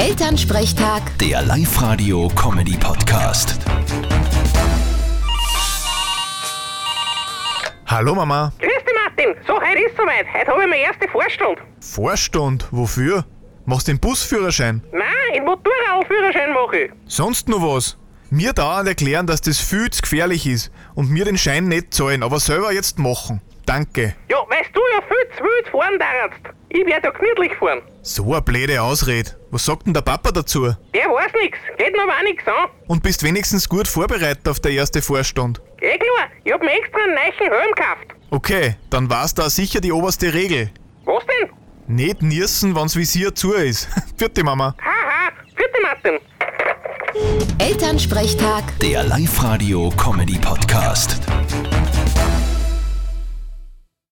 Elternsprechtag, Der Live-Radio-Comedy-Podcast. Hallo Mama. Grüß dich, Martin. So, heute ist soweit. Heute habe ich meine erste Vorstunde. Vorstand, wofür? Machst den Busführerschein? Nein, den Motorradführerschein mache ich. Sonst noch was? Mir dauernd erklären, dass das viel zu gefährlich ist und mir den Schein nicht zahlen, aber selber jetzt machen. Danke. Ja, weißt du ja viel zu wild fahren darfst. Ich werde ja gemütlich fahren. So eine blöde Ausrede. Was sagt denn der Papa dazu? Der weiß nix. Geht noch auch nix an. Und bist wenigstens gut vorbereitet auf der erste Vorstand. Eh klar, ich hab mir extra einen neuen Helm gekauft. Okay, dann war's da sicher die oberste Regel. Was denn? Nicht nirsen, wenn's Visier zu ist. Vierte Mama. Haha, vierte Martin. Elternsprechtag. Der Live-Radio-Comedy-Podcast.